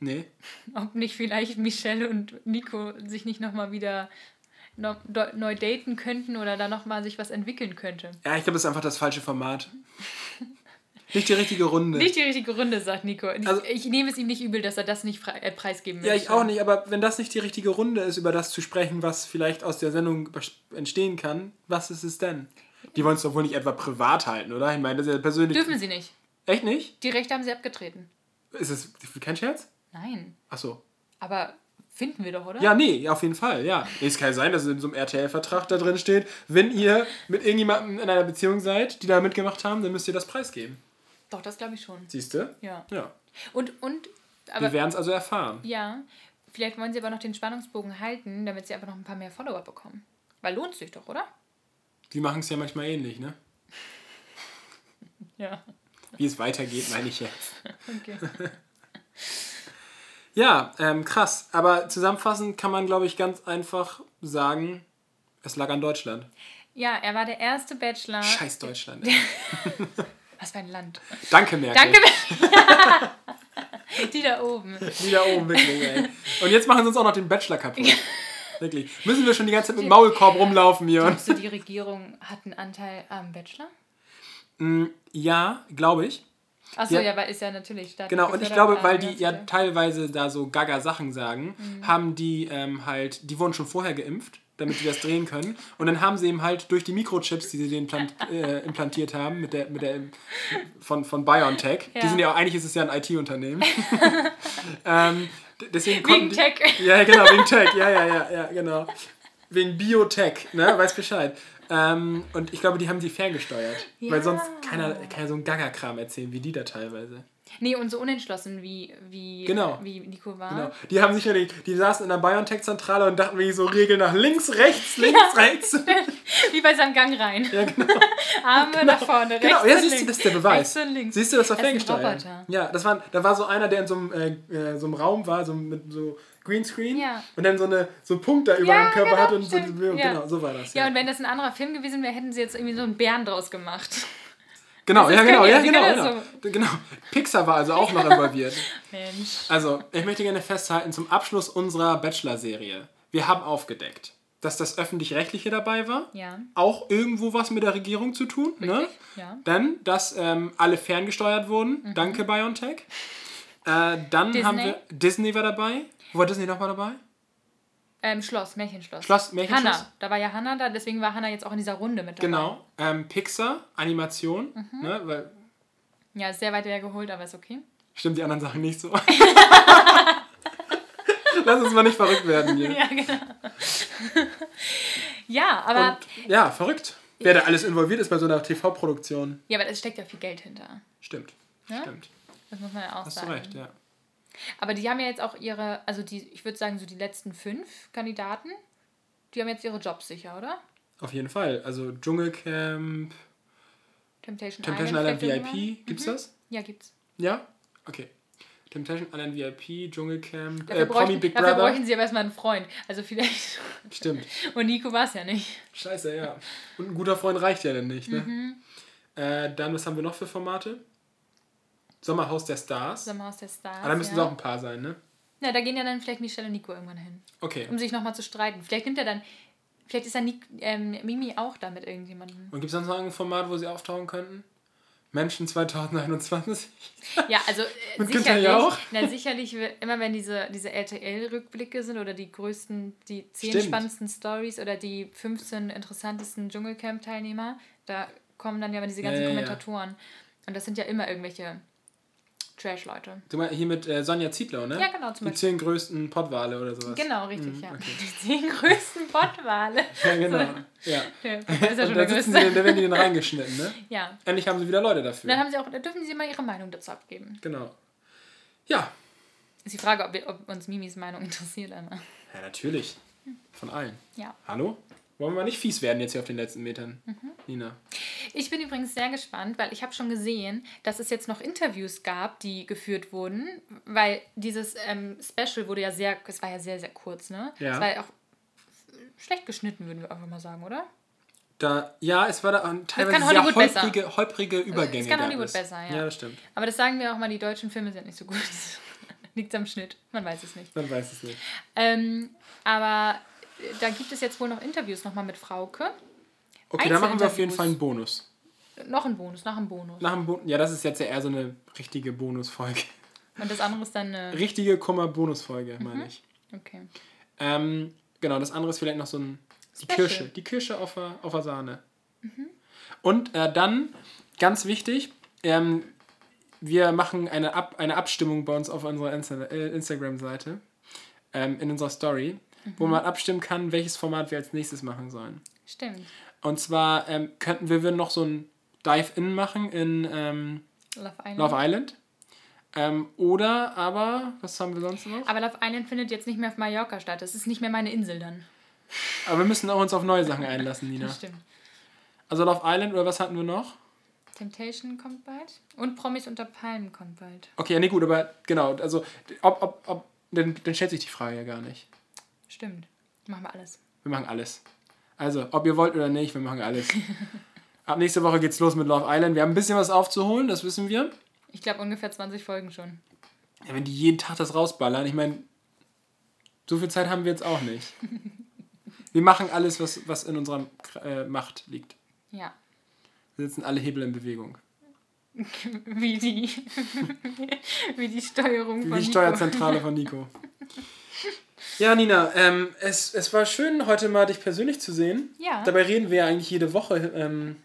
Nee. Ob nicht vielleicht Michelle und Nico sich nicht nochmal wieder no, do, neu daten könnten oder da nochmal sich was entwickeln könnte. Ja, ich glaube, das ist einfach das falsche Format. nicht die richtige Runde. Nicht die richtige Runde, sagt Nico. Ich, Also- ich nehme es ihm nicht übel, dass er das nicht äh, preisgeben Ja, möchte. ich auch nicht, aber wenn das nicht die richtige Runde ist, über das zu sprechen, was vielleicht aus der Sendung entstehen kann, was ist es denn? Die wollen es doch wohl nicht etwa privat halten, oder? Ich meine, das ist ja persönlich. Dürfen sie nicht. Echt nicht? Die Rechte haben sie abgetreten. Ist es kein Scherz? Nein. Ach so. Aber finden wir doch, oder? Ja, nee, auf jeden Fall, ja. Es kann ja sein, dass es in so einem RTL-Vertrag da drin steht, wenn ihr mit irgendjemandem in einer Beziehung seid, die da mitgemacht haben, dann müsst ihr das preisgeben. Doch, das glaube ich schon. Siehst du? Ja. Ja. Und, und, Wir aber werden es also erfahren. ja, vielleicht wollen sie aber noch den Spannungsbogen halten, damit sie einfach noch ein paar mehr Follower bekommen. Weil lohnt sich doch, oder? Die machen es ja manchmal ähnlich, ne? Ja. Wie es weitergeht, meine ich jetzt. Okay. Ja, ähm, krass. Aber zusammenfassend kann man, glaube ich, ganz einfach sagen, es lag an Deutschland. Ja, er war der erste Bachelor. Scheiß Deutschland. Was für ein Land. Danke, Merkel. Danke, Die da oben. Die da oben, wirklich, ey. Und jetzt machen sie uns auch noch den Bachelor kaputt. Wirklich. Müssen wir schon die ganze Zeit mit dem Maulkorb rumlaufen hier. Glaubst du, die Regierung hat einen Anteil am Bachelor? Mm, Ja, glaube ich. Achso, Ja. weil ist ja natürlich staatlich Genau, und ich glaube, weil die ja viele- teilweise da so gaga Sachen sagen, Mhm. haben die ähm, halt, die wurden schon vorher geimpft, damit die das drehen können. Und dann haben sie eben halt durch die Mikrochips, die sie denen implant, äh, implantiert haben, mit der, mit der von, von BioNTech, die Ja. sind ja auch, eigentlich ist es ja ein IT-Unternehmen. ähm, deswegen Wegen die, Tech. Ja, genau, wegen Tech, ja, ja, ja, ja, genau. Wegen Biotech, ne, weiß Bescheid. Ähm, und ich glaube, die haben die ferngesteuert. Weil Ja. sonst keiner kann ja so einen Gaga-Kram erzählen, wie die da teilweise. Nee, und so unentschlossen wie, wie, Genau. wie Nico war. Genau. Die haben sicherlich, die saßen in der BioNTech-Zentrale und dachten wirklich so Regeln nach links, rechts, links, rechts. Wie bei seinem Gang rein. Ja, genau. Arme nach vorne, rechts Genau, ja, siehst du, links. das ist der Beweis. Siehst du, das war ein ferngesteuert. Ja, das war, da war so einer, der in so einem, äh, äh, so einem Raum war, so mit so Greenscreen Ja. und dann so, eine, so einen Punkt da über Ja, dem Körper genau, hat und so, stimmt. genau, Ja. so war das. Ja, und wenn das ein anderer Film gewesen wäre, hätten sie jetzt irgendwie so einen Bären draus gemacht. Genau, Das ja, genau, ja, die genau, können genau. genau. Pixar war also auch noch involviert. Mensch. Also, ich möchte gerne festhalten, zum Abschluss unserer Bachelor-Serie. Wir haben aufgedeckt, dass das Öffentlich-Rechtliche dabei war. Ja. Auch irgendwo was mit der Regierung zu tun. Ne? Ja. Mhm. Dann, dass ähm, alle ferngesteuert wurden. Danke, BioNTech. Äh, dann Disney. haben wir. Disney war dabei. Wo war Disney nochmal dabei? Ähm, Schloss, Märchenschloss. Schloss, Märchenschloss? Hanna. Da war ja Hanna da, deswegen war Hanna jetzt auch in dieser Runde mit dabei. Genau. Ähm, Pixar, Animation. Mhm. Ne? Weil, Ja, ist sehr weit hergeholt, aber ist okay. stimmt die anderen Sachen nicht so. Lass uns mal nicht verrückt werden hier. Ja, genau. ja, aber, Und, ja, verrückt. Wer da alles involviert ist bei so einer TV-Produktion. ja, aber es steckt ja viel Geld hinter. Stimmt. Ja? Stimmt. Das muss man ja auch Hast du sagen. recht, ja. Aber die haben ja jetzt auch ihre, also die, ich würde sagen, so die letzten fünf Kandidaten die haben jetzt ihre Jobs sicher, oder? Auf jeden Fall. Also Dschungelcamp, Temptation, Temptation Island vielleicht VIP, gibt's Mhm. das? Ja, gibt's. Ja? Okay. Temptation Island VIP, Dschungelcamp, Dafür, äh, Promi bräuchten, Big dafür Brother. bräuchten sie aber erstmal einen Freund. Also vielleicht. Stimmt. Und Nico war es ja nicht. Scheiße, ja. Und ein guter Freund reicht ja dann nicht, ne? Mhm. Äh, dann, was haben wir noch für Formate? Sommerhaus der Stars. Sommerhaus der Stars. Aber da müssen es ja. auch ein paar sein, ne? Na, da gehen ja dann vielleicht Michelle und Nico irgendwann hin. Okay. Um sich nochmal zu streiten. Vielleicht nimmt er dann. Vielleicht ist dann Nik, ähm, Mimi auch da mit irgendjemandem. Und gibt es sonst noch ein Format, wo sie auftauchen könnten? Menschen 2021? Ja, also äh, Und Günther sicherlich, Jauch? na, sicherlich, immer wenn diese, diese RTL-Rückblicke sind oder die größten, die 10 Stimmt. spannendsten Stories oder die 15 interessantesten Dschungelcamp-Teilnehmer, da kommen dann ja immer diese Ja, ganzen ja, ja. Kommentatoren. Und das sind ja immer irgendwelche Trash-Leute. Du meinst hier mit äh, Sonja Zietlow, ne? Ja, genau, zum Die Beispiel. zehn größten Pottwale oder sowas. Genau, richtig, Mhm, ja. okay. Die 10 größten Pottwale. Ja, genau. Ja. Der ist ja schon da, der größte. sie, da werden die dann reingeschnitten, ne? Ja. Endlich haben sie wieder Leute dafür. dann haben sie auch, da dürfen sie mal ihre Meinung dazu abgeben. Genau. Ja. Ist die Frage, ob, wir, ob uns Mimis Meinung interessiert einmal. Ja, natürlich. Von allen. Ja. Hallo? Wollen wir mal nicht fies werden jetzt hier auf den letzten Metern, Mhm. Nina? Ich bin übrigens sehr gespannt, weil ich habe schon gesehen, dass es jetzt noch Interviews gab, die geführt wurden, weil dieses ähm, Special wurde ja sehr, es war ja sehr, sehr kurz, ne? Ja. Es war ja auch schlecht geschnitten, würden wir einfach mal sagen, oder? Da, ja, es war da auch teilweise sehr holprige, holprige Übergänge. Es kann Hollywood es. besser, ja. Ja, das stimmt. Aber das sagen wir auch mal, die deutschen Filme sind nicht so gut. Liegt am Schnitt, man weiß es nicht. Man weiß es nicht. Ähm, aber da gibt es jetzt wohl noch Interviews nochmal mit Frauke. Okay, dann machen wir auf jeden. Fall einen Bonus. Noch ein Bonus, nach einem Bonus. Nach dem Bo ja, das ist jetzt ja eher so eine richtige Bonusfolge. Und das andere ist dann eine. Richtige Komma-Bonusfolge, Mhm. meine ich. Okay. Ähm, genau, das andere ist vielleicht noch so ein. Die Special. Kirsche. Die Kirsche auf der, auf der Sahne. Und äh, dann, ganz wichtig, ähm, wir machen eine, Ab eine Abstimmung bei uns auf unserer Insta äh, Instagram-Seite, ähm, in unserer Story, wo man abstimmen kann, welches Format wir als nächstes machen sollen. Stimmt. Und zwar ähm, könnten wir würden noch so ein Dive-In machen in ähm, Love Island. Love Island. Ähm, oder aber, was haben wir sonst noch? Aber Love Island findet jetzt nicht mehr auf Mallorca statt. Das ist nicht mehr meine Insel dann. Aber wir müssen auch uns auf neue Sachen einlassen, Nina. Das stimmt. Also Love Island oder was hatten wir noch? Temptation kommt bald. Und Promis unter Palmen kommt bald. Okay, nee, gut, aber genau, also ob, ob, ob, dann, dann stellt sich die Frage ja gar nicht. Stimmt. Machen wir alles. Wir machen alles. Also, ob ihr wollt oder nicht, wir machen alles. Ab nächste Woche geht's los mit Love Island. Wir haben ein bisschen was aufzuholen, das wissen wir. Ich glaube ungefähr 20 Folgen schon. Ja, wenn die jeden Tag das rausballern, ich meine, so viel Zeit haben wir jetzt auch nicht. Wir machen alles, was, was in unserer äh, Macht liegt. Ja. Wir setzen alle Hebel in Bewegung. Wie die, wie die Steuerung Wie von die Nico. Steuerzentrale von Nico. Ja, Nina, ähm, es, es war schön, heute mal dich persönlich zu sehen. Ja. Dabei reden wir ja eigentlich jede Woche. Ähm,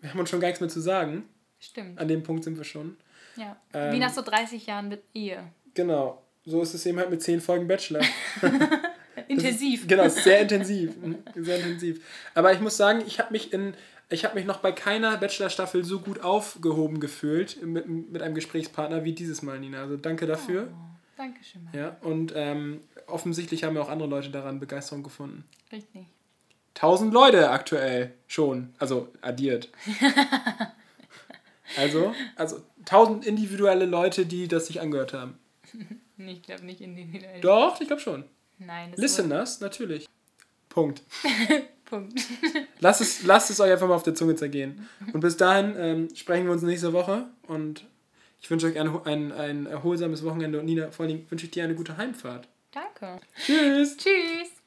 wir haben uns schon gar nichts mehr zu sagen. Stimmt. An dem Punkt sind wir schon. Ja. Ähm, wie nach so 30 Jahren mit Ehe. Genau. So ist es eben halt mit zehn Folgen Bachelor. Intensiv. Ist, genau, sehr intensiv. Sehr intensiv. Aber ich muss sagen, ich habe mich in. Ich habe mich noch bei keiner Bachelor-Staffel so gut aufgehoben gefühlt mit, mit einem Gesprächspartner wie dieses Mal, Nina. Also danke dafür. Oh, Dankeschön. Mann. Ja, und ähm, offensichtlich haben ja auch andere Leute daran Begeisterung gefunden. Richtig. Tausend Leute aktuell schon, also addiert. also, also tausend individuelle Leute, die das sich angehört haben. Nee, Ich glaube nicht individuell. Doch, ich glaube schon. Nein, das Listeners, natürlich. Punkt. Punkt. Lasst es, lasst es euch einfach mal auf der Zunge zergehen. Und bis dahin ähm, sprechen wir uns nächste Woche und ich wünsche euch ein, ein, ein erholsames Wochenende und Nina, vor allem wünsche ich dir eine gute Heimfahrt. Danke. Tschüss! Tschüss.